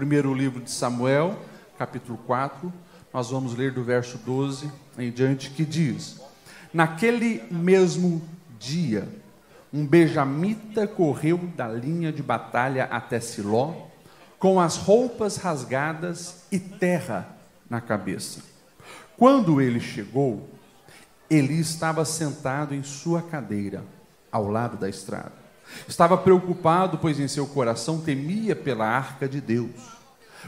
Primeiro livro de Samuel, capítulo 4, nós vamos ler do verso 12 em diante, que diz: Naquele mesmo dia, um benjamita correu da linha de batalha até Siló, com as roupas rasgadas e terra na cabeça. Quando ele chegou, Eli estava sentado em sua cadeira, ao lado da estrada. Estava preocupado, pois em seu coração temia pela arca de Deus.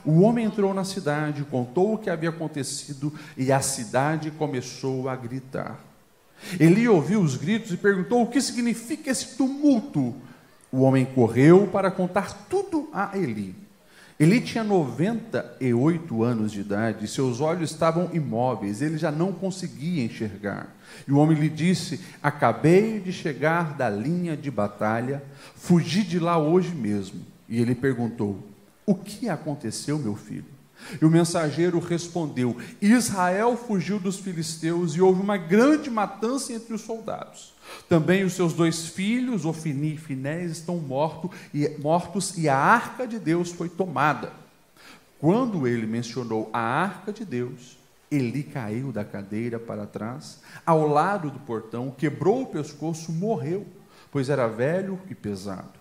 O homem entrou na cidade, contou o que havia acontecido e a cidade começou a gritar. Eli ouviu os gritos e perguntou: O que significa esse tumulto? O homem correu para contar tudo a Eli. Eli tinha 98 anos de idade, seus olhos estavam imóveis, ele já não conseguia enxergar. E o homem lhe disse: Acabei de chegar da linha de batalha, fugi de lá hoje mesmo. E ele perguntou: O que aconteceu, meu filho? E o mensageiro respondeu: Israel fugiu dos filisteus e houve uma grande matança entre os soldados. Também os seus dois filhos, Ofini e Finés, estão mortos e, mortos e a arca de Deus foi tomada. Quando ele mencionou a arca de Deus, Eli caiu da cadeira para trás, ao lado do portão, quebrou o pescoço, morreu, pois era velho e pesado.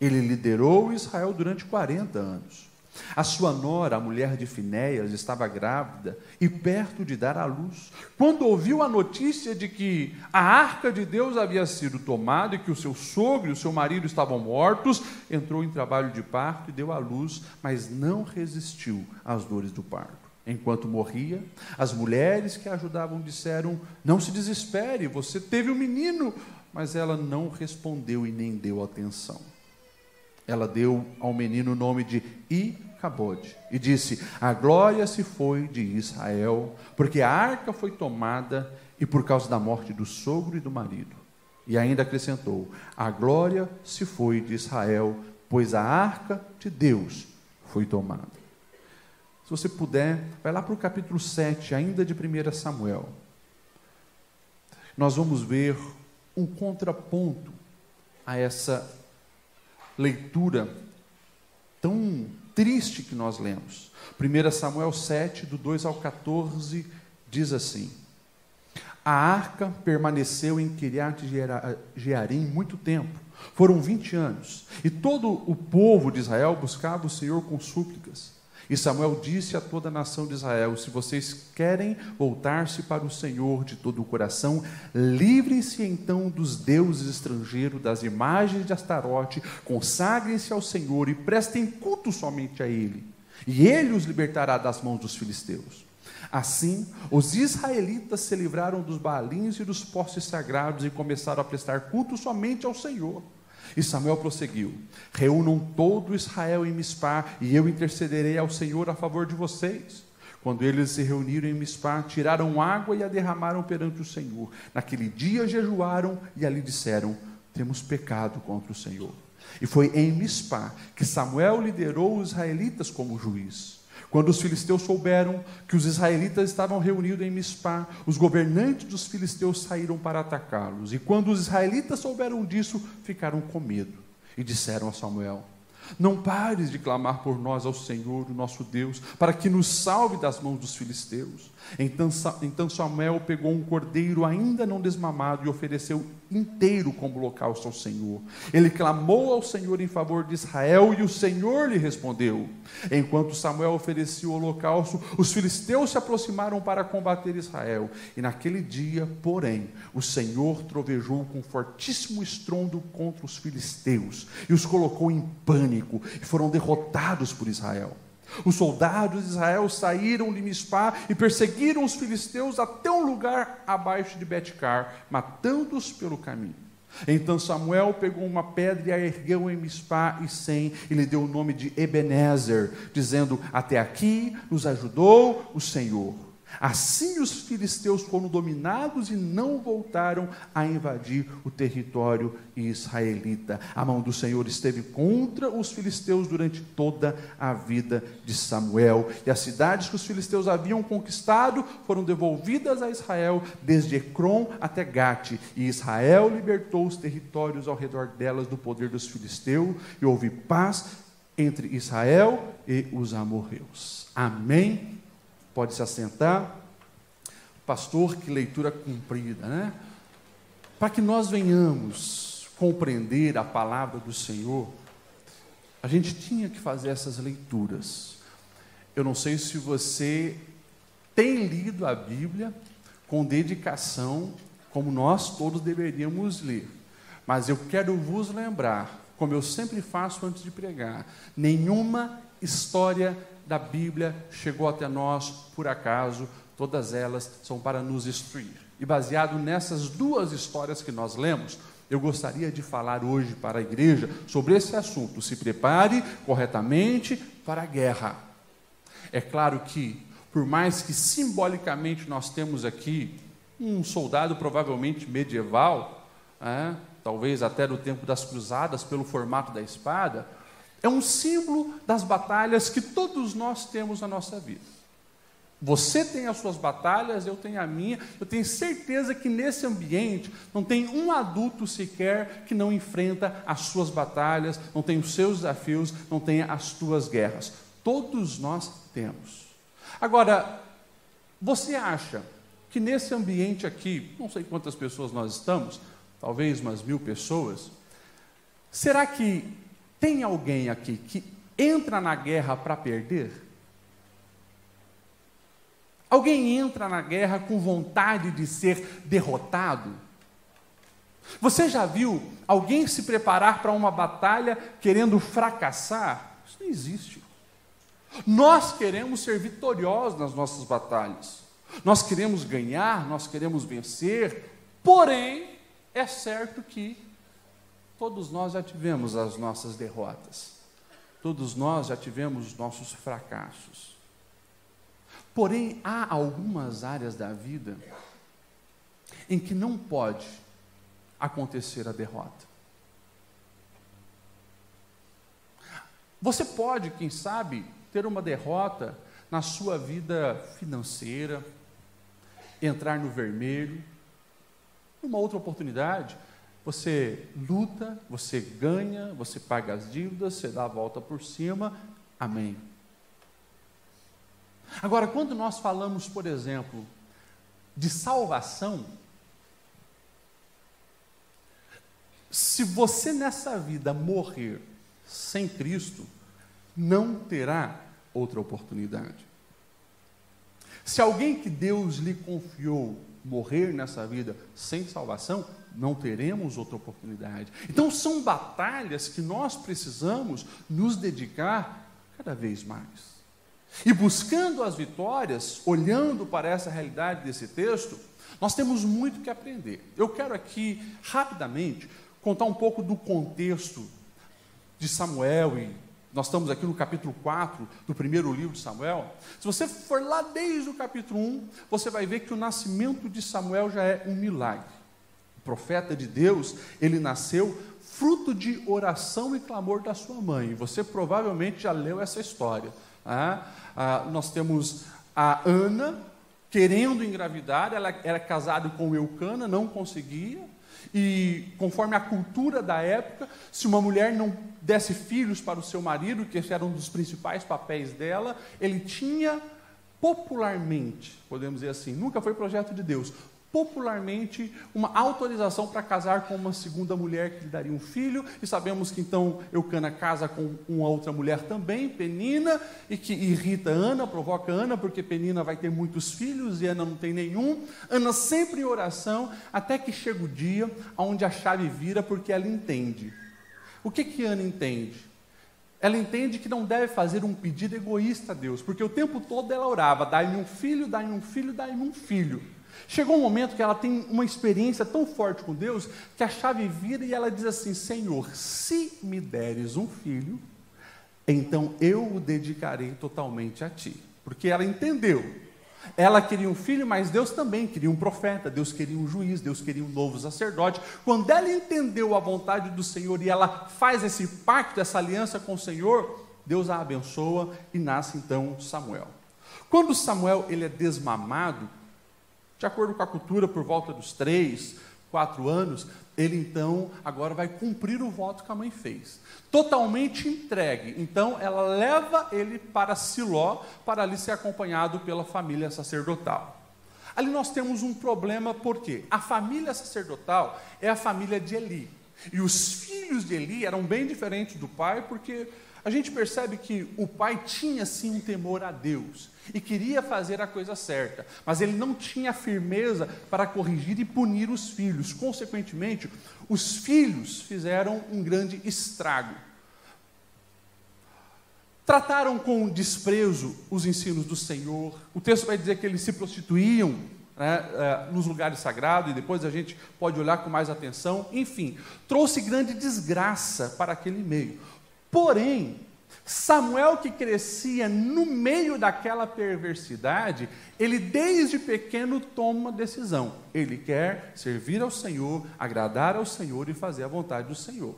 Ele liderou Israel durante 40 anos. A sua nora, a mulher de Finéias, estava grávida e perto de dar à luz. Quando ouviu a notícia de que a arca de Deus havia sido tomada e que o seu sogro e o seu marido estavam mortos, entrou em trabalho de parto e deu à luz, mas não resistiu às dores do parto. Enquanto morria, as mulheres que a ajudavam disseram: Não se desespere, você teve um menino. Mas ela não respondeu e nem deu atenção. Ela deu ao menino o nome de I Cabode, e disse: A glória se foi de Israel, porque a arca foi tomada e por causa da morte do sogro e do marido. E ainda acrescentou: A glória se foi de Israel, pois a arca de Deus foi tomada. Se você puder, vai lá para o capítulo 7, ainda de 1 Samuel. Nós vamos ver um contraponto a essa leitura tão triste que nós lemos. 1 Samuel 7, do 2 ao 14, diz assim: A arca permaneceu em Kiriat Jearim muito tempo, foram 20 anos, e todo o povo de Israel buscava o Senhor com súplicas. E Samuel disse a toda a nação de Israel: Se vocês querem voltar-se para o Senhor de todo o coração, livrem-se então dos deuses estrangeiros, das imagens de Astarote, consagrem-se ao Senhor e prestem culto somente a Ele. E Ele os libertará das mãos dos filisteus. Assim, os israelitas se livraram dos balins e dos postes sagrados e começaram a prestar culto somente ao Senhor. E Samuel prosseguiu: Reúnam todo Israel em Mispá, e eu intercederei ao Senhor a favor de vocês. Quando eles se reuniram em Mispá, tiraram água e a derramaram perante o Senhor. Naquele dia jejuaram e ali disseram: Temos pecado contra o Senhor. E foi em Mispá que Samuel liderou os israelitas como juiz. Quando os filisteus souberam que os israelitas estavam reunidos em Mispá, os governantes dos filisteus saíram para atacá-los. E quando os israelitas souberam disso, ficaram com medo e disseram a Samuel: Não pares de clamar por nós ao Senhor, o nosso Deus, para que nos salve das mãos dos filisteus. Então, então Samuel pegou um cordeiro ainda não desmamado e ofereceu inteiro como holocausto ao Senhor. Ele clamou ao Senhor em favor de Israel e o Senhor lhe respondeu. Enquanto Samuel oferecia o holocausto, os filisteus se aproximaram para combater Israel. E naquele dia, porém, o Senhor trovejou com fortíssimo estrondo contra os filisteus e os colocou em pânico e foram derrotados por Israel. Os soldados de Israel saíram de Mispá e perseguiram os filisteus até um lugar abaixo de Betcar, matando-os pelo caminho. Então Samuel pegou uma pedra e a ergueu em Mispá e Sem, e lhe deu o nome de Ebenezer, dizendo: Até aqui nos ajudou o Senhor. Assim os filisteus foram dominados e não voltaram a invadir o território israelita. A mão do Senhor esteve contra os filisteus durante toda a vida de Samuel. E as cidades que os filisteus haviam conquistado foram devolvidas a Israel, desde Ecrom até Gate. E Israel libertou os territórios ao redor delas do poder dos filisteus, e houve paz entre Israel e os amorreus. Amém? Pode se assentar. Pastor, que leitura cumprida, né? Para que nós venhamos compreender a palavra do Senhor, a gente tinha que fazer essas leituras. Eu não sei se você tem lido a Bíblia com dedicação, como nós todos deveríamos ler. Mas eu quero vos lembrar, como eu sempre faço antes de pregar, nenhuma história da Bíblia chegou até nós por acaso, todas elas são para nos instruir. E baseado nessas duas histórias que nós lemos, eu gostaria de falar hoje para a igreja sobre esse assunto. Se prepare corretamente para a guerra. É claro que, por mais que simbolicamente nós temos aqui um soldado provavelmente medieval, é, talvez até do tempo das cruzadas, pelo formato da espada, é um símbolo das batalhas que todos nós temos na nossa vida. Você tem as suas batalhas, eu tenho a minha. Eu tenho certeza que nesse ambiente não tem um adulto sequer que não enfrenta as suas batalhas, não tem os seus desafios, não tem as suas guerras. Todos nós temos. Agora, você acha que nesse ambiente aqui, não sei quantas pessoas nós estamos, talvez umas mil pessoas, será que tem alguém aqui que entra na guerra para perder? Alguém entra na guerra com vontade de ser derrotado? Você já viu alguém se preparar para uma batalha querendo fracassar? Isso não existe. Nós queremos ser vitoriosos nas nossas batalhas. Nós queremos ganhar, nós queremos vencer, porém, é certo que todos nós já tivemos as nossas derrotas. Todos nós já tivemos os nossos fracassos. Porém, há algumas áreas da vida em que não pode acontecer a derrota. Você pode, quem sabe, ter uma derrota na sua vida financeira, entrar no vermelho. Uma outra oportunidade, você luta, você ganha, você paga as dívidas, você dá a volta por cima. Amém. Agora, quando nós falamos, por exemplo, de salvação, se você nessa vida morrer sem Cristo, não terá outra oportunidade. Se alguém que Deus lhe confiou morrer nessa vida sem salvação, não teremos outra oportunidade. Então, são batalhas que nós precisamos nos dedicar cada vez mais. E buscando as vitórias, olhando para essa realidade desse texto, nós temos muito que aprender. Eu quero aqui, rapidamente, contar um pouco do contexto de Samuel e nós estamos aqui no capítulo 4 do primeiro livro de Samuel. Se você for lá desde o capítulo 1, você vai ver que o nascimento de Samuel já é um milagre. Profeta de Deus, ele nasceu fruto de oração e clamor da sua mãe. Você provavelmente já leu essa história. Ah, ah, nós temos a Ana querendo engravidar, ela era casada com Eucana, não conseguia. E conforme a cultura da época, se uma mulher não desse filhos para o seu marido, que esse era um dos principais papéis dela, ele tinha popularmente, podemos dizer assim, nunca foi projeto de Deus, popularmente uma autorização para casar com uma segunda mulher que lhe daria um filho, e sabemos que então Eucana casa com uma outra mulher também, Penina, e que irrita Ana, provoca Ana, porque Penina vai ter muitos filhos e Ana não tem nenhum. Ana sempre em oração, até que chega o dia onde a chave vira, porque ela entende. O que que Ana entende? Ela entende que não deve fazer um pedido egoísta a Deus, porque o tempo todo ela orava: dai-me um filho, dai-me um filho, dai-me um filho. Chegou um momento que ela tem uma experiência tão forte com Deus que a chave vira e ela diz assim: Senhor, se me deres um filho, então eu o dedicarei totalmente a ti. Porque ela entendeu. Ela queria um filho, mas Deus também queria um profeta, Deus queria um juiz, Deus queria um novo sacerdote. Quando ela entendeu a vontade do Senhor e ela faz esse pacto, essa aliança com o Senhor, Deus a abençoa e nasce então Samuel. Quando Samuel ele é desmamado, de acordo com a cultura, por volta dos três, quatro anos, ele então agora vai cumprir o voto que a mãe fez. Totalmente entregue. Então ela leva ele para Siló, para ali ser acompanhado pela família sacerdotal. Ali nós temos um problema, porque a família sacerdotal é a família de Eli. E os filhos de Eli eram bem diferentes do pai, porque a gente percebe que o pai tinha sim um temor a Deus e queria fazer a coisa certa, mas ele não tinha firmeza para corrigir e punir os filhos. Consequentemente, os filhos fizeram um grande estrago. Trataram com desprezo os ensinos do Senhor. O texto vai dizer que eles se prostituíam né, é, nos lugares sagrados, e depois a gente pode olhar com mais atenção. Enfim, trouxe grande desgraça para aquele meio. Porém, Samuel, que crescia no meio daquela perversidade, ele desde pequeno toma uma decisão. Ele quer servir ao Senhor, agradar ao Senhor e fazer a vontade do Senhor.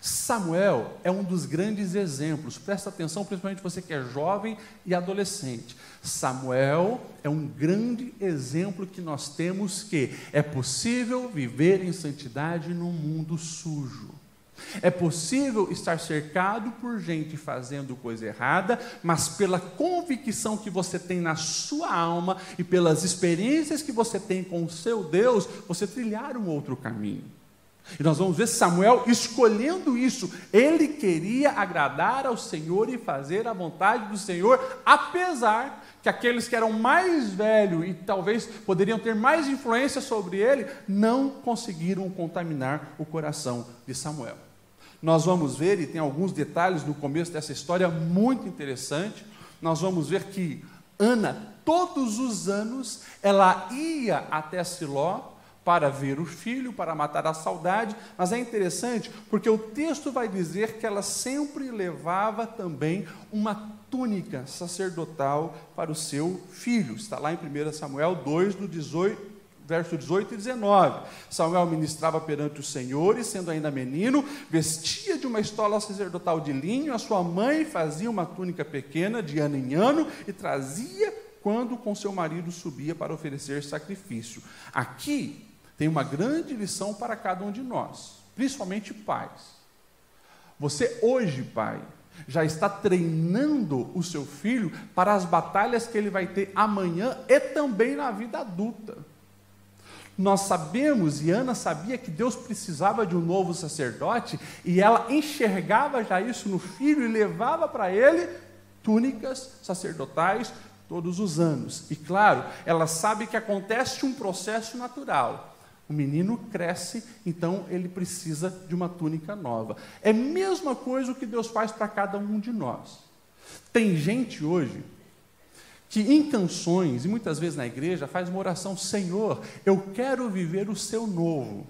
Samuel é um dos grandes exemplos, presta atenção, principalmente você que é jovem e adolescente. Samuel é um grande exemplo que nós temos que é possível viver em santidade num mundo sujo. É possível estar cercado por gente fazendo coisa errada, mas pela convicção que você tem na sua alma e pelas experiências que você tem com o seu Deus, você trilhar um outro caminho. E nós vamos ver Samuel escolhendo isso. Ele queria agradar ao Senhor e fazer a vontade do Senhor, apesar que aqueles que eram mais velhos e talvez poderiam ter mais influência sobre ele, não conseguiram contaminar o coração de Samuel. Nós vamos ver, e tem alguns detalhes no começo dessa história muito interessante. Nós vamos ver que Ana, todos os anos, ela ia até Siló para ver o filho, para matar a saudade, mas é interessante porque o texto vai dizer que ela sempre levava também uma túnica sacerdotal para o seu filho. Está lá em 1 Samuel 2, do 18 verso 18 e 19. Samuel ministrava perante o Senhor e, sendo ainda menino, vestia de uma estola sacerdotal de linho, a sua mãe fazia uma túnica pequena de ano em ano e trazia quando com seu marido subia para oferecer sacrifício. Aqui tem uma grande lição para cada um de nós, principalmente pais. Você hoje, pai, já está treinando o seu filho para as batalhas que ele vai ter amanhã e também na vida adulta. Nós sabemos, e Ana sabia que Deus precisava de um novo sacerdote, e ela enxergava já isso no filho e levava para ele túnicas sacerdotais todos os anos. E claro, ela sabe que acontece um processo natural. O menino cresce, então ele precisa de uma túnica nova. É a mesma coisa que Deus faz para cada um de nós. Tem gente hoje que em canções, e muitas vezes na igreja, faz uma oração: Senhor, eu quero viver o seu novo.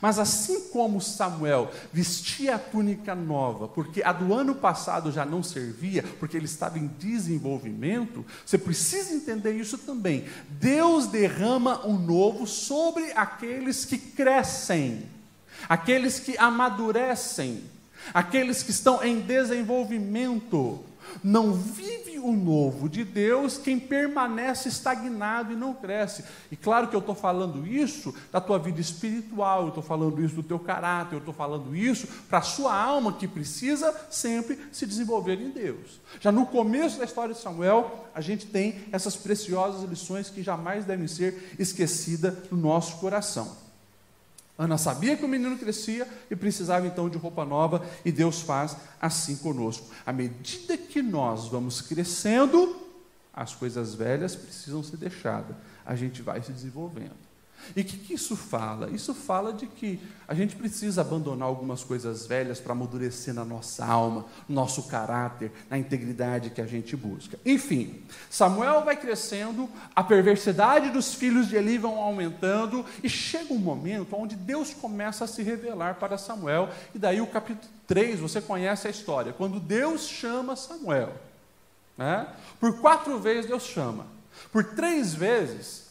Mas assim como Samuel vestia a túnica nova, porque a do ano passado já não servia, porque ele estava em desenvolvimento, você precisa entender isso também. Deus derrama um novo sobre aqueles que crescem, aqueles que amadurecem, aqueles que estão em desenvolvimento. Não vive o novo de Deus quem permanece estagnado e não cresce. E claro que eu estou falando isso da tua vida espiritual, eu estou falando isso do teu caráter, eu estou falando isso para a sua alma que precisa sempre se desenvolver em Deus. Já no começo da história de Samuel, a gente tem essas preciosas lições que jamais devem ser esquecidas no nosso coração. Ana sabia que o menino crescia e precisava então de roupa nova, e Deus faz assim conosco. À medida que nós vamos crescendo, as coisas velhas precisam ser deixadas, a gente vai se desenvolvendo. E o que, que, isso fala? Isso fala de que a gente precisa abandonar algumas coisas velhas para amadurecer na nossa alma, no nosso caráter, na integridade que a gente busca. Enfim, Samuel vai crescendo, a perversidade dos filhos de Eli vão aumentando, e chega um momento onde Deus começa a se revelar para Samuel, e daí o capítulo 3, você conhece a história, quando Deus chama Samuel. Né? Por quatro vezes Deus chama. Por três vezes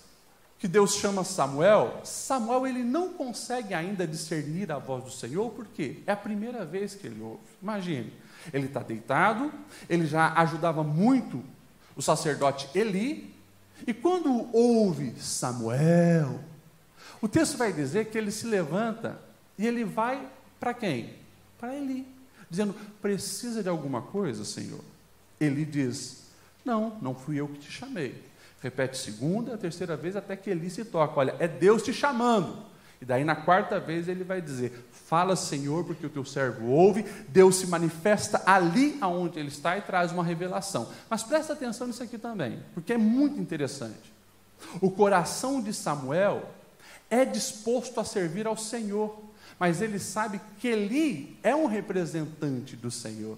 que Deus chama Samuel, Samuel ele não consegue ainda discernir a voz do Senhor, porque é a primeira vez que ele ouve. Imagine, ele está deitado, ele já ajudava muito o sacerdote Eli, e quando ouve Samuel, O texto vai dizer que ele se levanta e ele vai para quem? Para Eli, dizendo: Precisa de alguma coisa, Senhor? Ele diz: Não, não fui eu que te chamei. Repete segunda, terceira vez, até que Eli se toca: Olha, é Deus te chamando. E daí na quarta vez ele vai dizer: Fala, Senhor, porque o teu servo ouve. Deus se manifesta ali aonde ele está e traz uma revelação. Mas presta atenção nisso aqui também, porque é muito interessante. O coração de Samuel é disposto a servir ao Senhor, mas ele sabe que Eli é um representante do Senhor.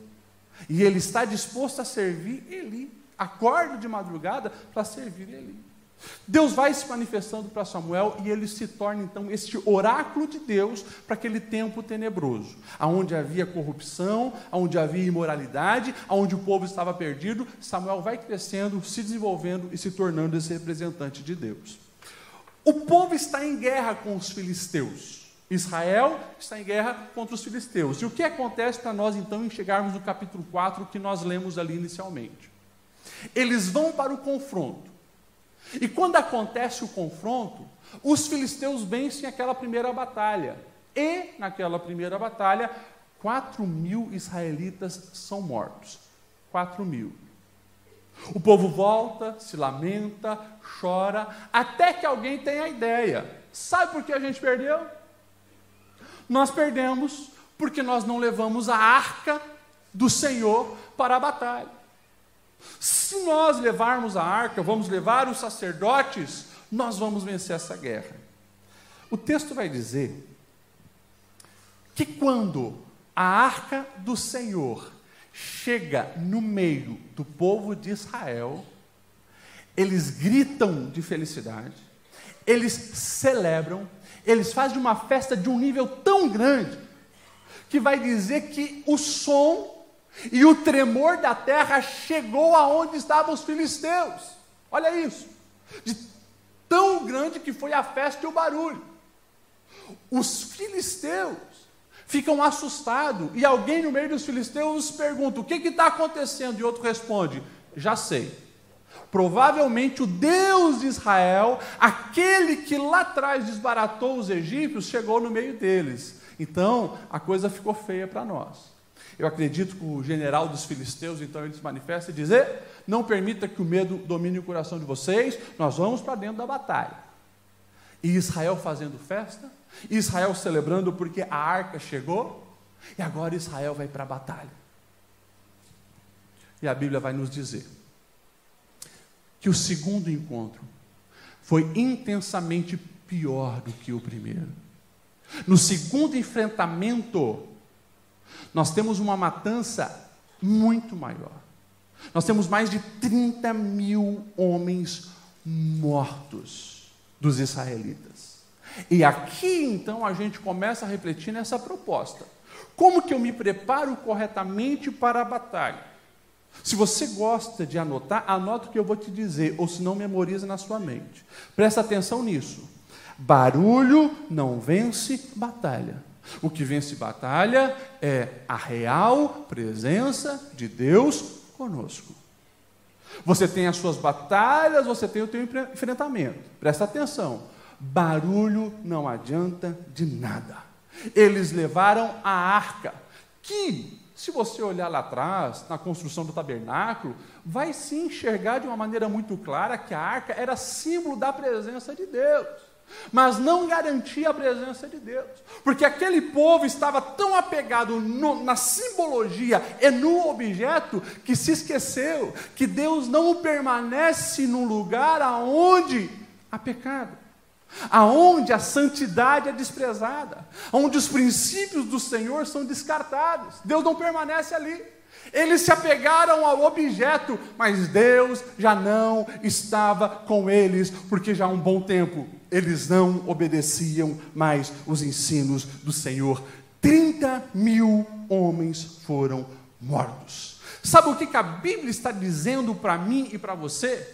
E ele está disposto a servir Eli. Acorda de madrugada para servir Eli. Deus vai se manifestando para Samuel e ele se torna então este oráculo de Deus para aquele tempo tenebroso, aonde havia corrupção, aonde havia imoralidade, aonde o povo estava perdido. Samuel vai crescendo, se desenvolvendo e se tornando esse representante de Deus. O povo está em guerra com os filisteus. Israel está em guerra contra os filisteus. E o que acontece para nós então em chegarmos no capítulo 4 que nós lemos ali inicialmente? Eles vão para o confronto. E quando acontece o confronto, os filisteus vencem aquela primeira batalha. E, naquela primeira batalha, 4 mil israelitas são mortos. 4 mil. O povo volta, se lamenta, chora, até que alguém tem a ideia. Sabe por que a gente perdeu? Nós perdemos porque nós não levamos a arca do Senhor para a batalha. Se nós levarmos a arca, vamos levar os sacerdotes, nós vamos vencer essa guerra. O texto vai dizer que quando a arca do Senhor chega no meio do povo de Israel, eles gritam de felicidade, eles celebram, eles fazem uma festa de um nível tão grande, que vai dizer que o som e o tremor da terra chegou aonde estavam os filisteus. Olha isso, de tão grande que foi a festa e o barulho. Os filisteus ficam assustados e alguém no meio dos filisteus pergunta: O que está acontecendo? E outro responde: Já sei. Provavelmente o Deus de Israel, aquele que lá atrás desbaratou os egípcios, chegou no meio deles. Então a coisa ficou feia para nós. Eu acredito que o general dos filisteus, então, ele se manifesta e diz: Não permita que o medo domine o coração de vocês, nós vamos para dentro da batalha. E Israel fazendo festa, Israel celebrando porque a arca chegou, e agora Israel vai para a batalha. E a Bíblia vai nos dizer que o segundo encontro foi intensamente pior do que o primeiro. No segundo enfrentamento, nós temos uma matança muito maior. Nós temos mais de 30 mil homens mortos dos israelitas. E aqui então a gente começa a refletir nessa proposta. Como que eu me preparo corretamente para a batalha? Se você gosta de anotar, anota o que eu vou te dizer, ou se não, memoriza na sua mente. Presta atenção nisso. Barulho não vence batalha. O que vence batalha é a real presença de Deus conosco. Você tem as suas batalhas, você tem o seu enfrentamento. Presta atenção. Barulho não adianta de nada. Eles levaram a arca, que, se você olhar lá atrás, na construção do tabernáculo, vai se enxergar de uma maneira muito clara que a arca era símbolo da presença de Deus. Mas não garantia a presença de Deus, porque aquele povo estava tão apegado no, na simbologia e no objeto que se esqueceu que Deus não permanece num lugar aonde há pecado aonde a santidade é desprezada, onde os princípios do Senhor são descartados. Deus não permanece ali. Eles se apegaram ao objeto, mas Deus já não estava com eles, porque já há um bom tempo eles não obedeciam mais os ensinos do Senhor. 30 mil homens foram mortos. Sabe o que a Bíblia está dizendo para mim e para você?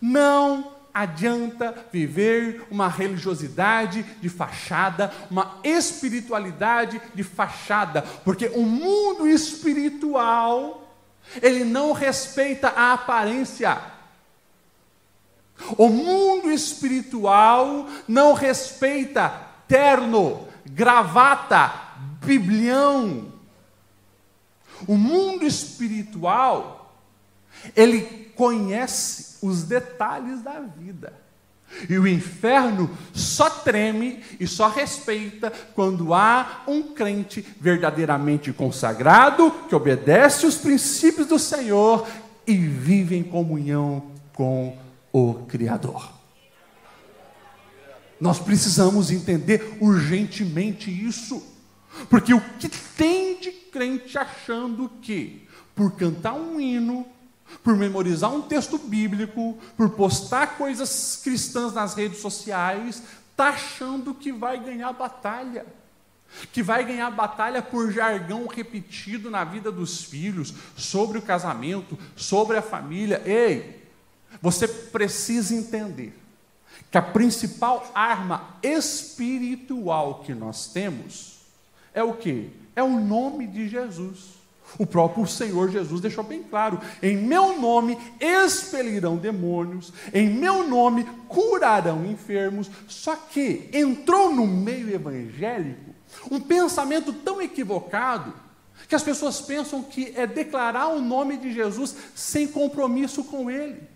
Não adianta viver uma religiosidade de fachada, uma espiritualidade de fachada, porque o mundo espiritual, ele não respeita a aparência. O mundo espiritual não respeita terno, gravata, biblião. O mundo espiritual, ele conhece os detalhes da vida. E o inferno só treme e só respeita quando há um crente verdadeiramente consagrado, que obedece os princípios do Senhor e vive em comunhão com o Criador. Nós precisamos entender urgentemente isso, porque o que tem de crente achando que, por cantar um hino, por memorizar um texto bíblico, por postar coisas cristãs nas redes sociais, está achando que vai ganhar batalha. Que vai ganhar batalha por jargão repetido na vida dos filhos, sobre o casamento, sobre a família. Ei, você precisa entender que a principal arma espiritual que nós temos é o que? É o nome de Jesus. O próprio Senhor Jesus deixou bem claro: em meu nome expelirão demônios, em meu nome curarão enfermos. Só que entrou no meio evangélico um pensamento tão equivocado que as pessoas pensam que é declarar o nome de Jesus sem compromisso com Ele.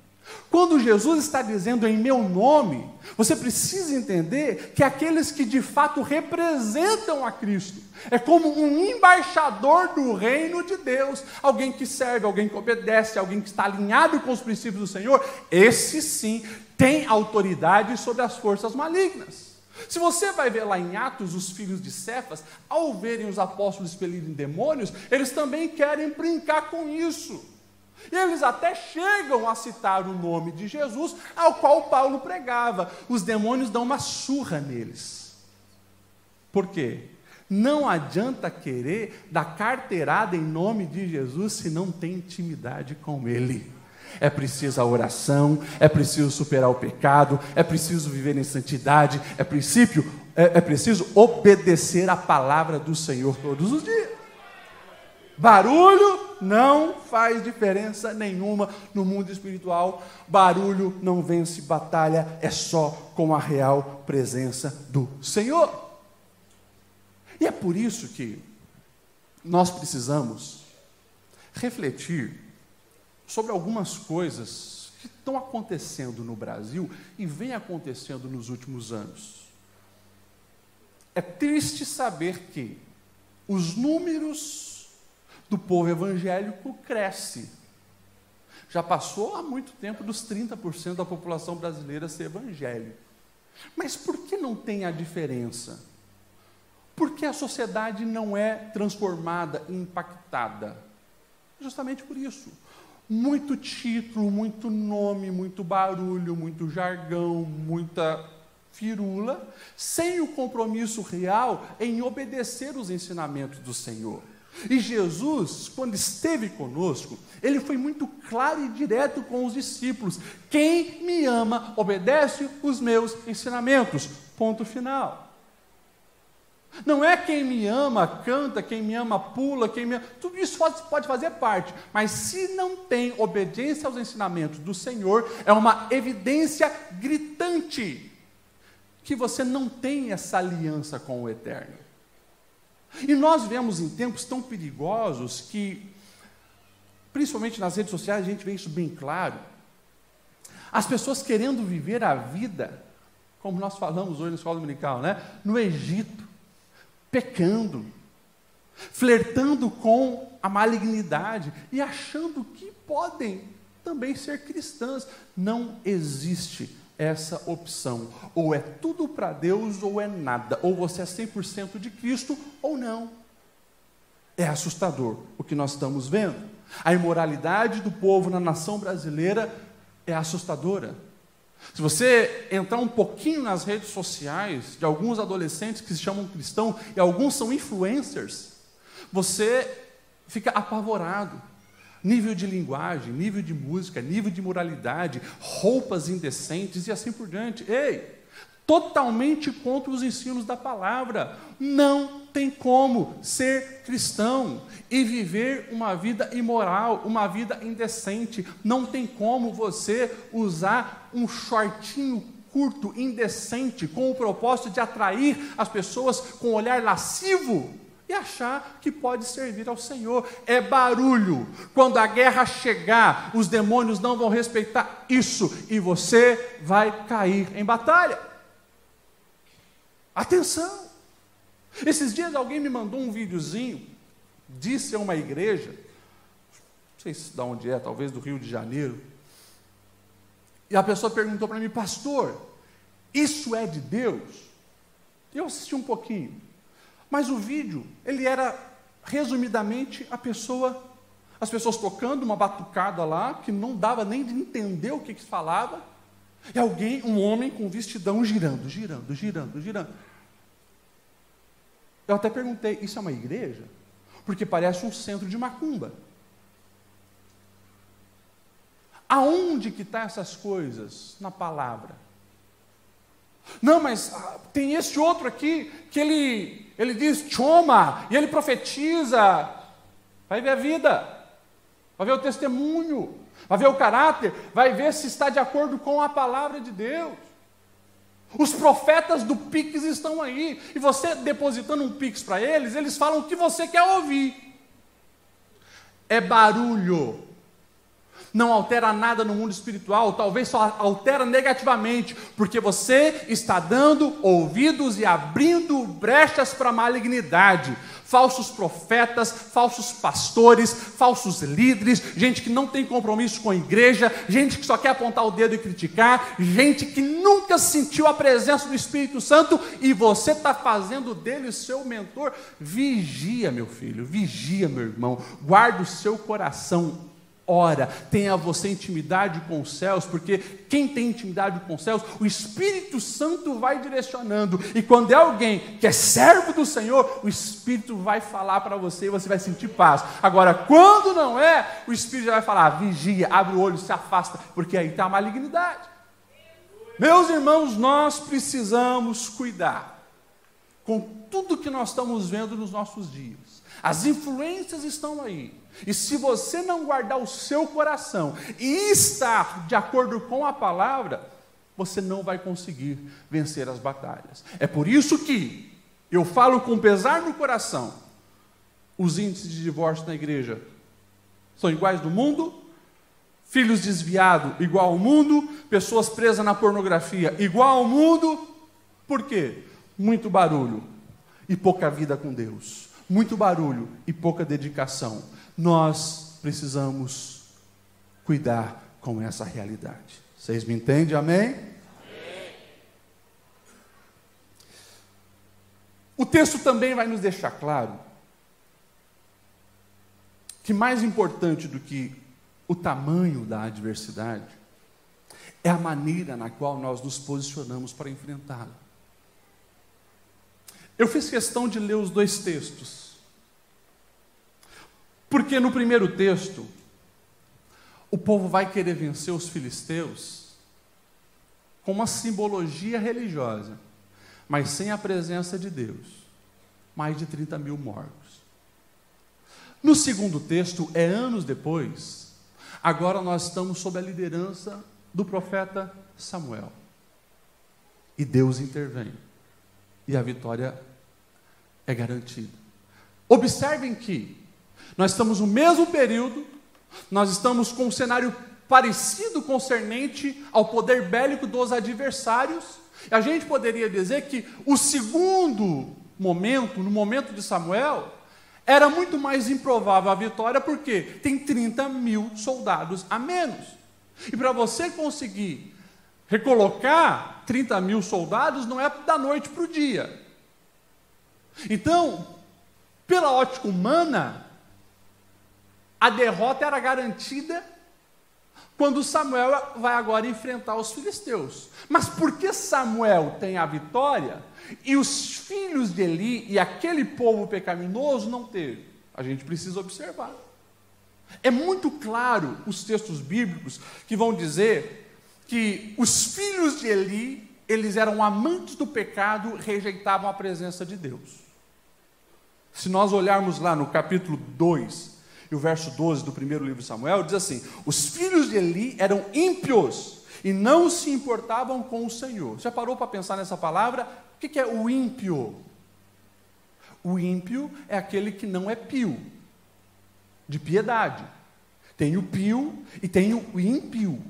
Quando Jesus está dizendo em meu nome, você precisa entender que aqueles que de fato representam a Cristo é como um embaixador do reino de Deus, alguém que serve, alguém que obedece, alguém que está alinhado com os princípios do Senhor. Esse sim tem autoridade sobre as forças malignas. Se você vai ver lá em Atos, os filhos de Cefas, ao verem os apóstolos expelirem demônios, eles também querem brincar com isso. Eles até chegam a citar o nome de Jesus, ao qual Paulo pregava. Os demônios dão uma surra neles. Por quê? Não adianta querer dar carteirada em nome de Jesus se não tem intimidade com Ele. É preciso a oração, é preciso superar o pecado, é preciso viver em santidade, é, princípio, é, é preciso obedecer a palavra do Senhor todos os dias. Barulho não faz diferença nenhuma no mundo espiritual. Barulho não vence batalha, é só com a real presença do Senhor. E é por isso que nós precisamos refletir sobre algumas coisas que estão acontecendo no Brasil e vem acontecendo nos últimos anos. É triste saber que os números do povo evangélico cresce. Já passou há muito tempo dos 30% da população brasileira ser evangélico. Mas por que não tem a diferença? Porque a sociedade não é transformada, impactada. Justamente por isso. Muito título, muito nome, muito barulho, muito jargão, muita firula, sem o compromisso real em obedecer os ensinamentos do Senhor. E Jesus, quando esteve conosco, ele foi muito claro e direto com os discípulos: quem me ama, obedece os meus ensinamentos. Ponto final. Não é quem me ama canta, quem me ama pula, quem me ama, tudo isso pode fazer parte, mas se não tem obediência aos ensinamentos do Senhor, é uma evidência gritante que você não tem essa aliança com o Eterno. E nós vemos em tempos tão perigosos que, principalmente nas redes sociais, a gente vê isso bem claro. As pessoas querendo viver a vida, como nós falamos hoje na escola dominical, né? no Egito, pecando, flertando com a malignidade e achando que podem também ser cristãs. Não existe essa opção. Ou é tudo para Deus ou é nada. Ou você é 100% de Cristo ou não. É assustador o que nós estamos vendo. A imoralidade do povo na nação brasileira é assustadora. Se você entrar um pouquinho nas redes sociais de alguns adolescentes que se chamam cristão e alguns são influencers, você fica apavorado. Nível de linguagem, nível de música, nível de moralidade, roupas indecentes e assim por diante. Ei, totalmente contra os ensinos da palavra. Não tem como ser cristão e viver uma vida imoral, uma vida indecente. Não tem como você usar um shortinho curto, indecente, com o propósito de atrair as pessoas com um olhar lascivo e achar que pode servir ao Senhor. É barulho. Quando a guerra chegar, os demônios não vão respeitar isso e você vai cair em batalha. Atenção! Esses dias alguém me mandou um videozinho, disse a uma igreja, não sei se de onde é, talvez do Rio de Janeiro, e a pessoa perguntou para mim, pastor, isso é de Deus? Eu assisti um pouquinho. Mas o vídeo, ele era resumidamente a pessoa, as pessoas tocando uma batucada lá, que não dava nem de entender o que, que falava, e alguém, um homem com vestidão girando, girando, girando, girando. Eu até perguntei, isso é uma igreja? Porque parece um centro de macumba. Aonde que estão tá essas coisas? Na palavra. Não, mas ah, tem esse outro aqui que ele, ele diz choma e ele profetiza. Vai ver a vida, vai ver o testemunho, vai ver o caráter, vai ver se está de acordo com a palavra de Deus. Os profetas do Pix estão aí, e você depositando um Pix para eles, eles falam o que você quer ouvir. É barulho, não altera nada no mundo espiritual, talvez só altera negativamente, porque você está dando ouvidos e abrindo brechas para a malignidade. Falsos profetas, falsos pastores, falsos líderes, gente que não tem compromisso com a igreja, gente que só quer apontar o dedo e criticar, gente que nunca sentiu a presença do Espírito Santo e você está fazendo dele seu mentor. Vigia, meu filho, vigia, meu irmão, guarda o seu coração ora, tenha você intimidade com os céus, porque quem tem intimidade com os céus, o Espírito Santo vai direcionando, e quando é alguém que é servo do Senhor, o Espírito vai falar para você e você vai sentir paz. Agora, quando não é, o Espírito já vai falar: vigia, abre o olho, se afasta, porque aí está a malignidade. Meus irmãos, nós precisamos cuidar com tudo que nós estamos vendo nos nossos dias. As influências estão aí. E se você não guardar o seu coração e estar de acordo com a palavra, você não vai conseguir vencer as batalhas. É por isso que eu falo com pesar no coração: os índices de divórcio na igreja são iguais do mundo, filhos desviados igual ao mundo, pessoas presas na pornografia igual ao mundo. Por quê? Muito barulho e pouca vida com Deus. Muito barulho e pouca dedicação nós precisamos cuidar com essa realidade. Vocês me entendem? Amém? O texto também vai nos deixar claro que mais importante do que o tamanho da adversidade é a maneira na qual nós nos posicionamos para enfrentá-la. Eu fiz questão de ler os dois textos porque no primeiro texto, o povo vai querer vencer os filisteus com uma simbologia religiosa, mas sem a presença de Deus. Mais de 30 mil mortos. No segundo texto, é anos depois, agora nós estamos sob a liderança do profeta Samuel. E Deus intervém. E a vitória é garantida. Observem que nós estamos no mesmo período, nós estamos com um cenário parecido concernente ao poder bélico dos adversários. A gente poderia dizer que o segundo momento, no momento de Samuel, era muito mais improvável a vitória, porque tem 30 mil soldados a menos. E para você conseguir recolocar 30 mil soldados, não é da noite para o dia. Então, pela ótica humana, a derrota era garantida quando Samuel vai agora enfrentar os filisteus. Mas por que Samuel tem a vitória e os filhos de Eli e aquele povo pecaminoso não teve? A gente precisa observar. É muito claro os textos bíblicos que vão dizer que os filhos de Eli eles eram amantes do pecado, rejeitavam a presença de Deus. Se nós olharmos lá no capítulo 2, e o verso 12 do primeiro livro de Samuel, diz assim: Os filhos de Eli eram ímpios e não se importavam com o Senhor. Já parou para pensar nessa palavra? O que é o ímpio? O ímpio é aquele que não é pio, de piedade. Tem o pio e tem o ímpio.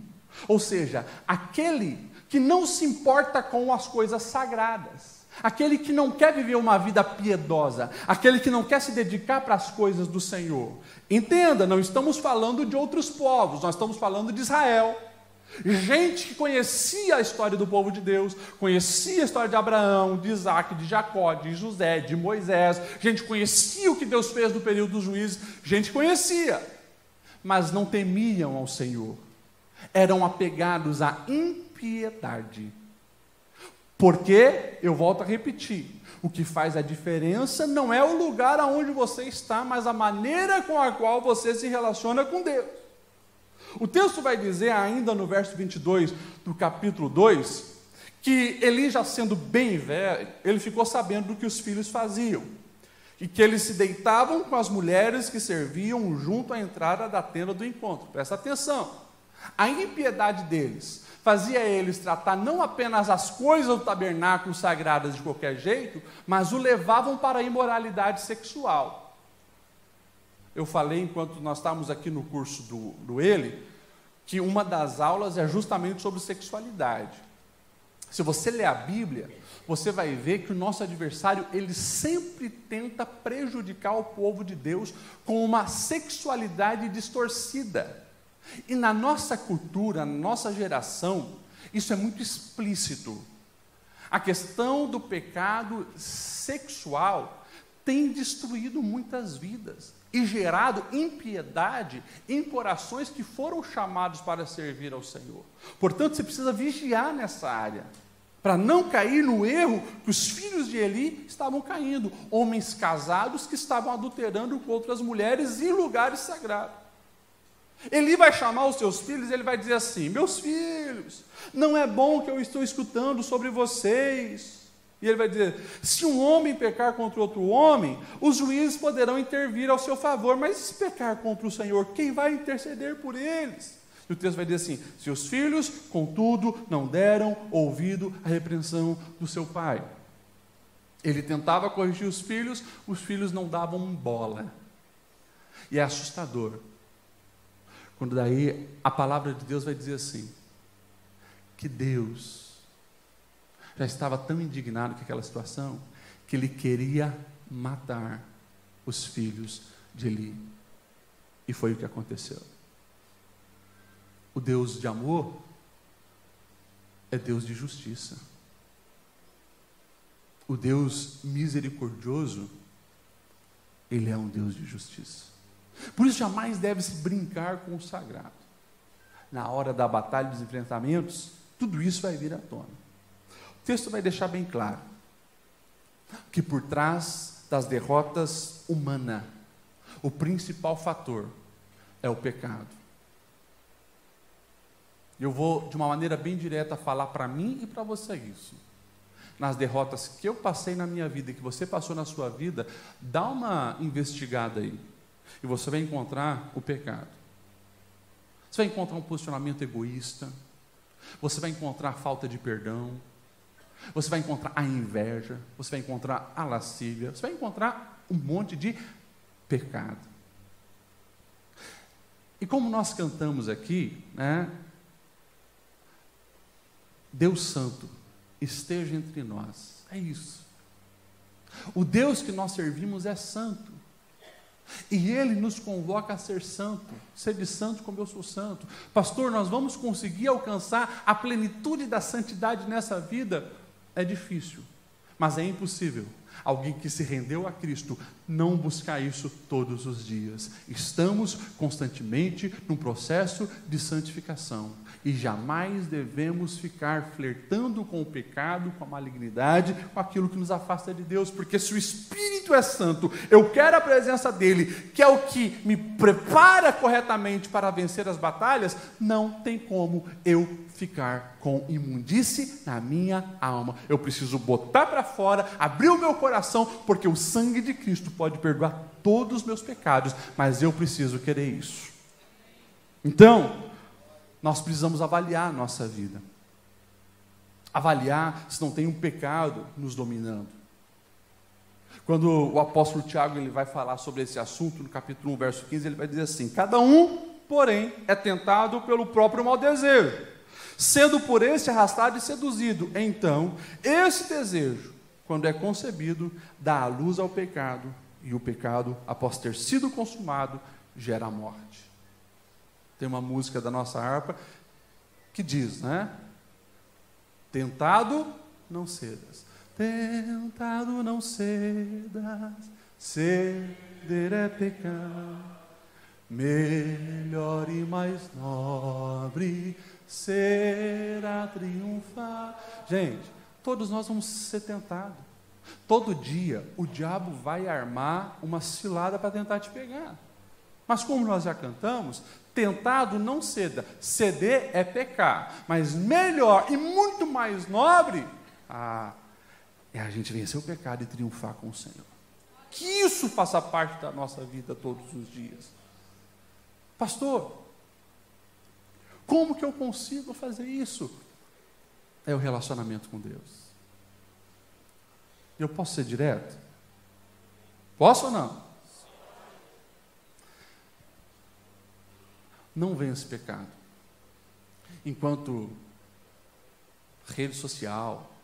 Ou seja, aquele que não se importa com as coisas sagradas, aquele que não quer viver uma vida piedosa, aquele que não quer se dedicar para as coisas do Senhor. Entenda, não estamos falando de outros povos, nós estamos falando de Israel. Gente que conhecia a história do povo de Deus, conhecia a história de Abraão, de Isaac, de Jacó, de José, de Moisés, gente conhecia o que Deus fez no período dos juízes, gente conhecia, mas não temiam ao Senhor, eram apegados à impiedade. Porque, eu volto a repetir, o que faz a diferença não é o lugar aonde você está, mas a maneira com a qual você se relaciona com Deus. O texto vai dizer ainda no verso 22 do capítulo 2, que Eli já sendo bem velho, ele ficou sabendo do que os filhos faziam. E que eles se deitavam com as mulheres que serviam junto à entrada da tenda do encontro. Presta atenção. A impiedade deles fazia eles tratar não apenas as coisas do tabernáculo sagradas de qualquer jeito, mas o levavam para a imoralidade sexual. Eu falei enquanto nós estávamos aqui no curso do, do Ele, que uma das aulas é justamente sobre sexualidade. Se você ler a Bíblia, você vai ver que o nosso adversário, ele sempre tenta prejudicar o povo de Deus com uma sexualidade distorcida. E na nossa cultura, na nossa geração, isso é muito explícito. A questão do pecado sexual tem destruído muitas vidas e gerado impiedade em corações que foram chamados para servir ao Senhor. Portanto, você precisa vigiar nessa área, para não cair no erro que os filhos de Eli estavam caindo, homens casados que estavam adulterando com outras mulheres em lugares sagrados. Eli vai chamar os seus filhos, ele vai dizer assim: Meus filhos, não é bom que eu estou escutando sobre vocês. E ele vai dizer: se um homem pecar contra outro homem, os juízes poderão intervir ao seu favor, mas se pecar contra o Senhor, quem vai interceder por eles? E o texto vai dizer assim: seus filhos, contudo, não deram ouvido à repreensão do seu pai. Ele tentava corrigir os filhos, os filhos não davam bola. E é assustador. Quando daí a palavra de Deus vai dizer assim: que Deus já estava tão indignado com aquela situação que ele queria matar os filhos de Eli. E foi o que aconteceu. O Deus de amor é Deus de justiça. O Deus misericordioso, ele é um Deus de justiça. Por isso jamais deve se brincar com o sagrado. Na hora da batalha dos enfrentamentos, tudo isso vai vir à tona. O texto vai deixar bem claro que por trás das derrotas humanas, o principal fator é o pecado. Eu vou, de uma maneira bem direta, falar para mim e para você isso. Nas derrotas que eu passei na minha vida e que você passou na sua vida, dá uma investigada aí. E você vai encontrar o pecado. Você vai encontrar um posicionamento egoísta. Você vai encontrar falta de perdão. Você vai encontrar a inveja, você vai encontrar a lascívia, você vai encontrar um monte de pecado. E como nós cantamos aqui, né? Deus Santo esteja entre nós. É isso. O Deus que nós servimos é santo. E Ele nos convoca a ser santo, ser de santo como eu sou santo. Pastor, nós vamos conseguir alcançar a plenitude da santidade nessa vida é difícil, mas é impossível alguém que se rendeu a Cristo, não buscar isso todos os dias. Estamos constantemente num processo de santificação e jamais devemos ficar flertando com o pecado, com a malignidade, com aquilo que nos afasta de Deus, porque se o Espírito é santo, eu quero a presença dele, que é o que me prepara corretamente para vencer as batalhas, não tem como eu ficar com imundície na minha alma. Eu preciso botar para fora, abrir o meu coração, porque o sangue de Cristo pode perdoar todos os meus pecados, mas eu preciso querer isso. Então, nós precisamos avaliar a nossa vida. Avaliar se não tem um pecado nos dominando. Quando o apóstolo Tiago ele vai falar sobre esse assunto, no capítulo 1, verso 15, ele vai dizer assim: Cada um, porém, é tentado pelo próprio mau desejo, sendo por esse arrastado e seduzido. Então, esse desejo, quando é concebido, dá a luz ao pecado, e o pecado, após ter sido consumado, gera a morte. Tem uma música da nossa harpa que diz, né? Tentado, não cedas. Tentado, não cedas. Ceder é pecar. Melhor e mais nobre será triunfar. Gente, todos nós vamos ser tentados. Todo dia o diabo vai armar uma cilada para tentar te pegar. Mas como nós já cantamos, tentado não ceda. Ceder é pecar. Mas melhor e muito mais nobre ah, é a gente vencer o pecado e triunfar com o Senhor. Que isso faça parte da nossa vida todos os dias. Pastor, como que eu consigo fazer isso? É o relacionamento com Deus. Eu posso ser direto? Posso ou não? não vence pecado. Enquanto rede social,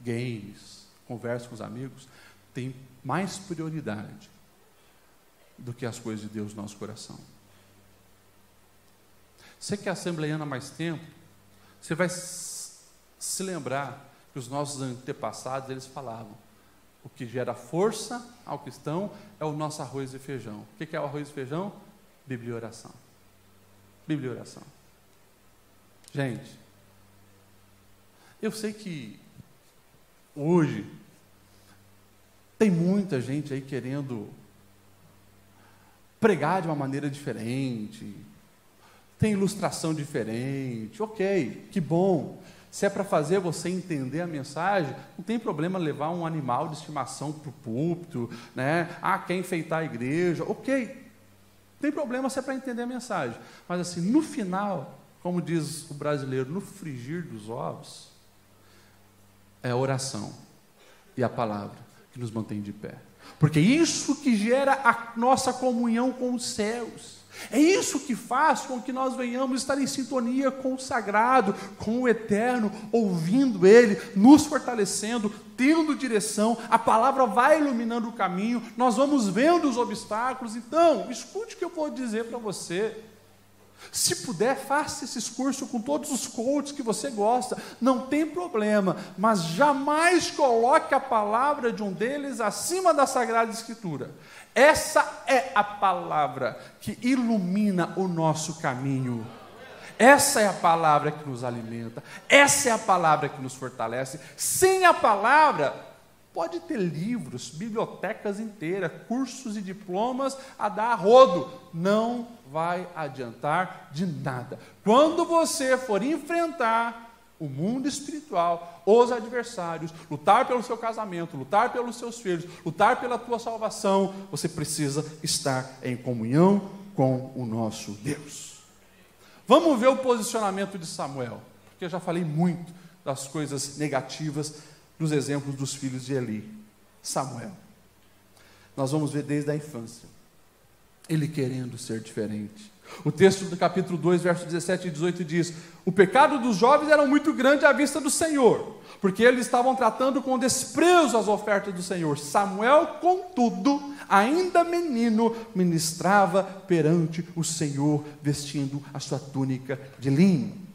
games, conversa com os amigos, tem mais prioridade do que as coisas de Deus no nosso coração. Você que é assembleiana há mais tempo, você vai se lembrar que os nossos antepassados, eles falavam, o que gera força ao cristão é o nosso arroz e feijão. O que é o arroz e feijão? Bíblia e oração. Bíblia e oração. Gente, eu sei que hoje tem muita gente aí querendo pregar de uma maneira diferente, tem ilustração diferente, ok, que bom. Se é para fazer você entender a mensagem, não tem problema levar um animal de estimação para o púlpito, né? Ah, quer enfeitar a igreja, ok, tem problema se é para entender a mensagem. Mas assim, no final, como diz o brasileiro, no frigir dos ovos, é a oração e a palavra que nos mantém de pé. Porque isso que gera a nossa comunhão com os céus. É isso que faz com que nós venhamos estar em sintonia com o sagrado, com o eterno, ouvindo Ele, nos fortalecendo, tendo direção, a palavra vai iluminando o caminho, nós vamos vendo os obstáculos. Então, escute o que eu vou dizer para você. Se puder, faça esse curso com todos os coaches que você gosta, não tem problema, mas jamais coloque a palavra de um deles acima da Sagrada Escritura. Essa é a palavra que ilumina o nosso caminho. Essa é a palavra que nos alimenta, essa é a palavra que nos fortalece. Sem a palavra, pode ter livros, bibliotecas inteiras, cursos e diplomas a dar a rodo, não vai adiantar de nada. Quando você for enfrentar o mundo espiritual, os adversários, lutar pelo seu casamento, lutar pelos seus filhos, lutar pela tua salvação, você precisa estar em comunhão com o nosso Deus. Vamos ver o posicionamento de Samuel, porque eu já falei muito das coisas negativas dos exemplos dos filhos de Eli. Samuel. Nós vamos ver desde a infância ele querendo ser diferente. O texto do capítulo 2, versos 17 e 18 diz: O pecado dos jovens era muito grande à vista do Senhor, porque eles estavam tratando com desprezo as ofertas do Senhor. Samuel, contudo, ainda menino, ministrava perante o Senhor, vestindo a sua túnica de linho.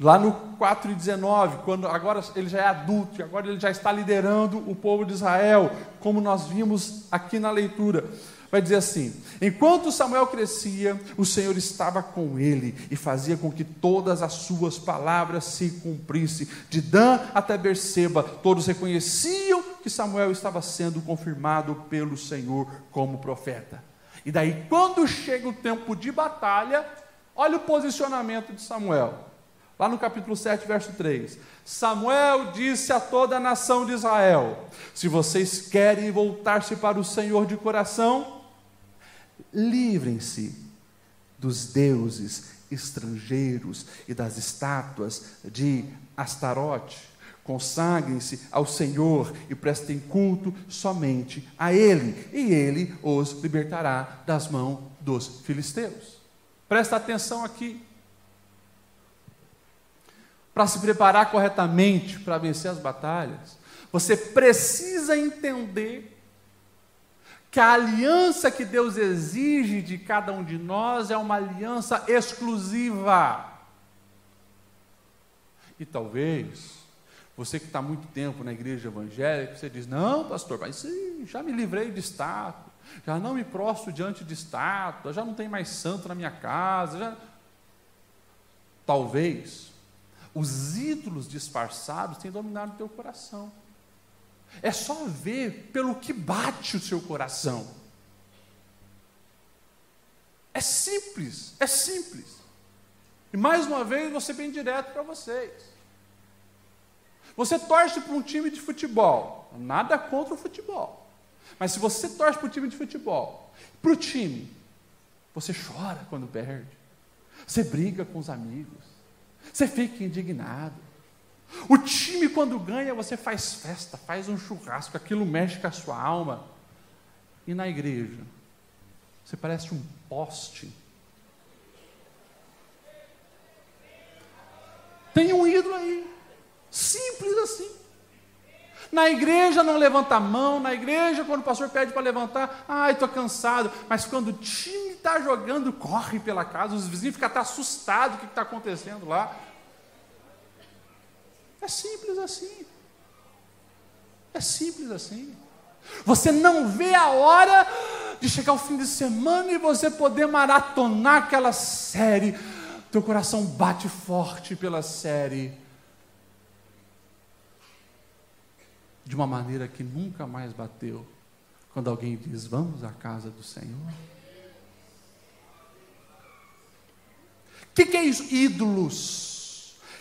Lá no 4,19, quando agora ele já é adulto, agora ele já está liderando o povo de Israel, como nós vimos aqui na leitura. Vai dizer assim: enquanto Samuel crescia, o Senhor estava com ele e fazia com que todas as suas palavras se cumprissem. De Dan até Berseba, todos reconheciam que Samuel estava sendo confirmado pelo Senhor como profeta. E daí, quando chega o tempo de batalha, olha o posicionamento de Samuel. Lá no capítulo 7, verso 3. Samuel disse a toda a nação de Israel: Se vocês querem voltar-se para o Senhor de coração, livrem-se dos deuses estrangeiros e das estátuas de Astarote. Consagrem-se ao Senhor e prestem culto somente a Ele, e Ele os libertará das mãos dos filisteus. Presta atenção aqui para se preparar corretamente para vencer as batalhas, você precisa entender que a aliança que Deus exige de cada um de nós é uma aliança exclusiva. E talvez você que está muito tempo na igreja evangélica, você diz: Não, pastor, mas sim, já me livrei de estátua, já não me prostro diante de estátua, já não tem mais santo na minha casa. Já... Talvez os ídolos disfarçados têm dominado o teu coração. É só ver pelo que bate o seu coração. É simples, é simples. E mais uma vez, vou ser bem direto para vocês. Você torce para um time de futebol, nada contra o futebol. Mas se você torce para o time de futebol, para o time, você chora quando perde, você briga com os amigos, você fica indignado. O time, quando ganha, você faz festa, faz um churrasco, aquilo mexe com a sua alma. E na igreja, você parece um poste. Tem um ídolo aí, simples assim. Na igreja não levanta a mão, na igreja, quando o pastor pede para levantar, ai, estou cansado. Mas quando o time está jogando, corre pela casa, os vizinhos ficam até assustados o que está acontecendo lá. É simples assim. É simples assim. Você não vê a hora de chegar o fim de semana e você poder maratonar aquela série. Teu coração bate forte pela série. De uma maneira que nunca mais bateu. Quando alguém diz: Vamos à casa do Senhor. O que, que é isso? Ídolos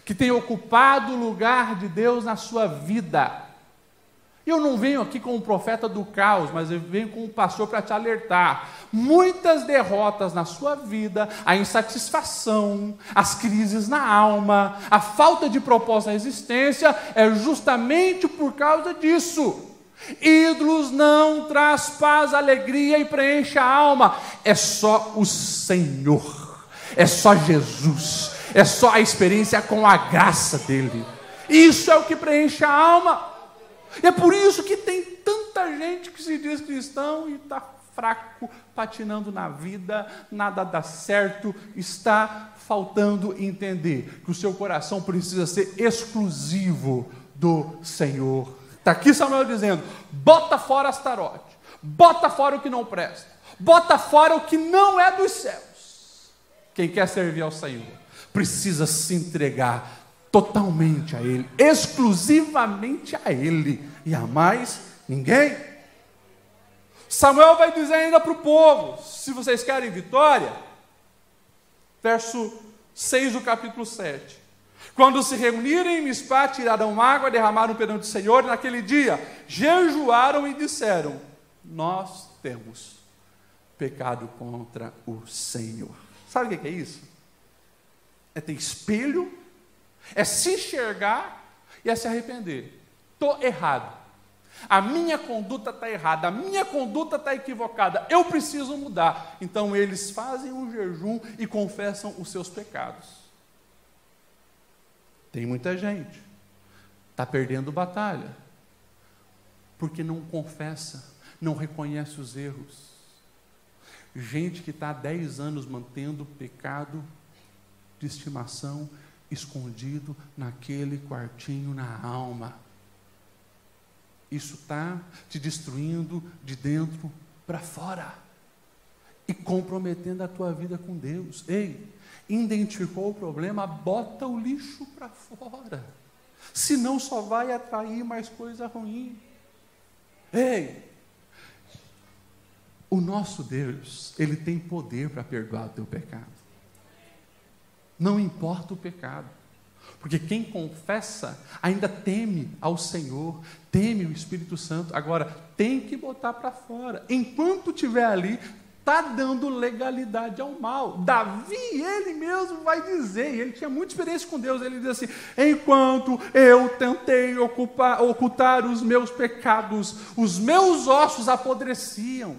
que tem ocupado o lugar de Deus na sua vida. Eu não venho aqui como profeta do caos, mas eu venho como pastor para te alertar. Muitas derrotas na sua vida, a insatisfação, as crises na alma, a falta de propósito na existência é justamente por causa disso. Ídolos não traz paz, alegria e preenche a alma. É só o Senhor. É só Jesus é só a experiência com a graça dele. Isso é o que preenche a alma. E é por isso que tem tanta gente que se diz cristão e está fraco, patinando na vida, nada dá certo, está faltando entender que o seu coração precisa ser exclusivo do Senhor. Está aqui Samuel dizendo: bota fora as tarotes, bota fora o que não presta, bota fora o que não é dos céus. Quem quer servir ao Senhor precisa se entregar totalmente a Ele, exclusivamente a Ele e a mais ninguém. Samuel vai dizer ainda para o povo: se vocês querem vitória, verso 6 do capítulo 7. Quando se reunirem em Mispá, tiraram água, derramaram perante o Senhor, e naquele dia jejuaram e disseram: Nós temos pecado contra o Senhor. Sabe o que é isso? É ter espelho, é se enxergar e é se arrepender. Estou errado. A minha conduta está errada, a minha conduta está equivocada, eu preciso mudar. Então eles fazem um jejum e confessam os seus pecados. Tem muita gente, está perdendo batalha, porque não confessa, não reconhece os erros. Gente que está há 10 anos mantendo pecado de estimação escondido naquele quartinho na alma. Isso está te destruindo de dentro para fora e comprometendo a tua vida com Deus. Ei, identificou o problema, bota o lixo para fora. Senão só vai atrair mais coisa ruim. Ei, o nosso Deus, ele tem poder para perdoar o teu pecado. Não importa o pecado. Porque quem confessa ainda teme ao Senhor, teme o Espírito Santo. Agora, tem que botar para fora. Enquanto estiver ali, está dando legalidade ao mal. Davi, ele mesmo vai dizer, ele tinha muita experiência com Deus, ele diz assim: enquanto eu tentei ocupar, ocultar os meus pecados, os meus ossos apodreciam,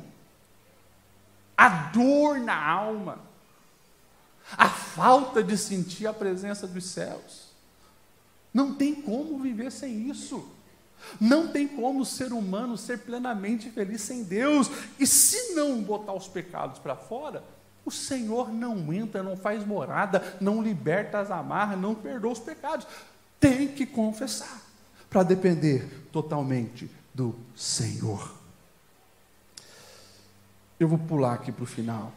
a dor na alma, a falta de sentir a presença dos céus. Não tem como viver sem isso. Não tem como o ser humano ser plenamente feliz sem Deus. E se não botar os pecados para fora, o Senhor não entra, não faz morada, não liberta as amarras, não perdoa os pecados. Tem que confessar para depender totalmente do Senhor. Eu vou pular aqui para o final.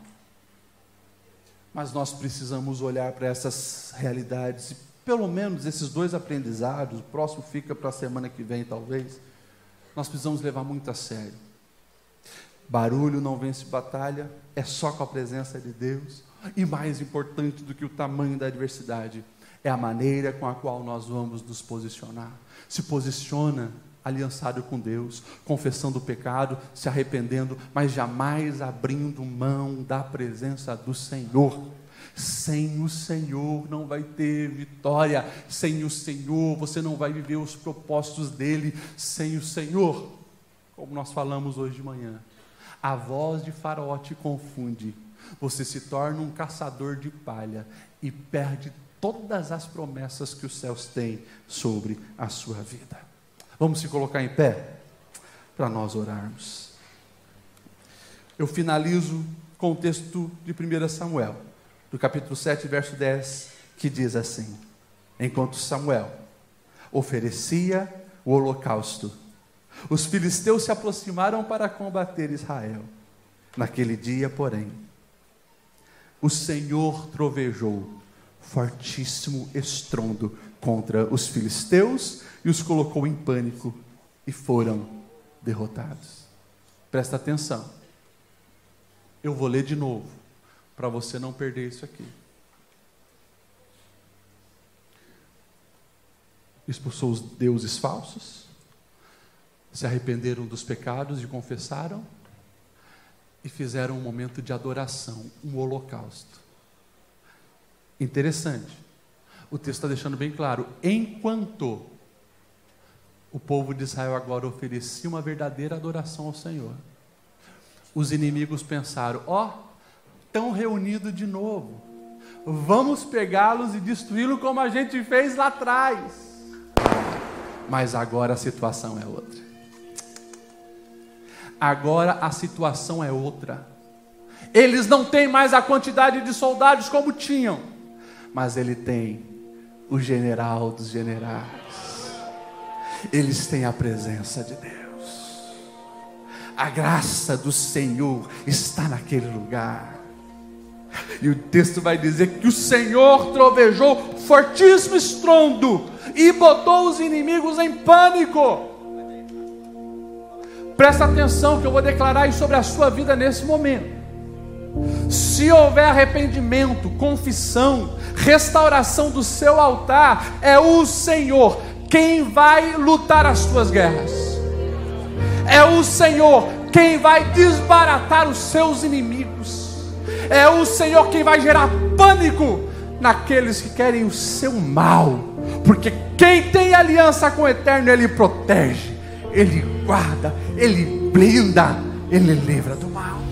Mas nós precisamos olhar para essas realidades pelo menos esses dois aprendizados, o próximo fica para a semana que vem, talvez, nós precisamos levar muito a sério. Barulho não vence batalha, é só com a presença de Deus. E mais importante do que o tamanho da adversidade, é a maneira com a qual nós vamos nos posicionar. Se posiciona aliançado com Deus, confessando o pecado, se arrependendo, mas jamais abrindo mão da presença do Senhor. Sem o Senhor não vai ter vitória. Sem o Senhor você não vai viver os propósitos dele. Sem o Senhor, como nós falamos hoje de manhã, a voz de Faraó te confunde. Você se torna um caçador de palha e perde todas as promessas que os céus têm sobre a sua vida. Vamos se colocar em pé para nós orarmos. Eu finalizo com o texto de 1 Samuel do capítulo 7, verso 10, que diz assim: Enquanto Samuel oferecia o holocausto, os filisteus se aproximaram para combater Israel. Naquele dia, porém, o Senhor trovejou fortíssimo estrondo contra os filisteus e os colocou em pânico e foram derrotados. Presta atenção. Eu vou ler de novo para você não perder isso aqui. Expulsou os deuses falsos, se arrependeram dos pecados e confessaram, e fizeram um momento de adoração, um holocausto. Interessante. O texto está deixando bem claro: enquanto o povo de Israel agora oferecia uma verdadeira adoração ao Senhor, os inimigos pensaram: ó, oh, estão reunidos de novo. Vamos pegá-los e destruí-los como a gente fez lá atrás. Mas agora a situação é outra. Agora a situação é outra. Eles não têm mais a quantidade de soldados como tinham, mas ele tem o general dos generais. Eles têm a presença de Deus. A graça do Senhor está naquele lugar. E o texto vai dizer que o Senhor trovejou fortíssimo estrondo e botou os inimigos em pânico. Presta atenção que eu vou declarar isso sobre a sua vida nesse momento. Se houver arrependimento, confissão, restauração do seu altar, é o Senhor quem vai lutar as suas guerras. É o Senhor quem vai desbaratar os seus inimigos. É o Senhor quem vai gerar pânico naqueles que querem o seu mal. Porque quem tem aliança com o Eterno, Ele protege, Ele guarda, Ele blinda, Ele livra do mal.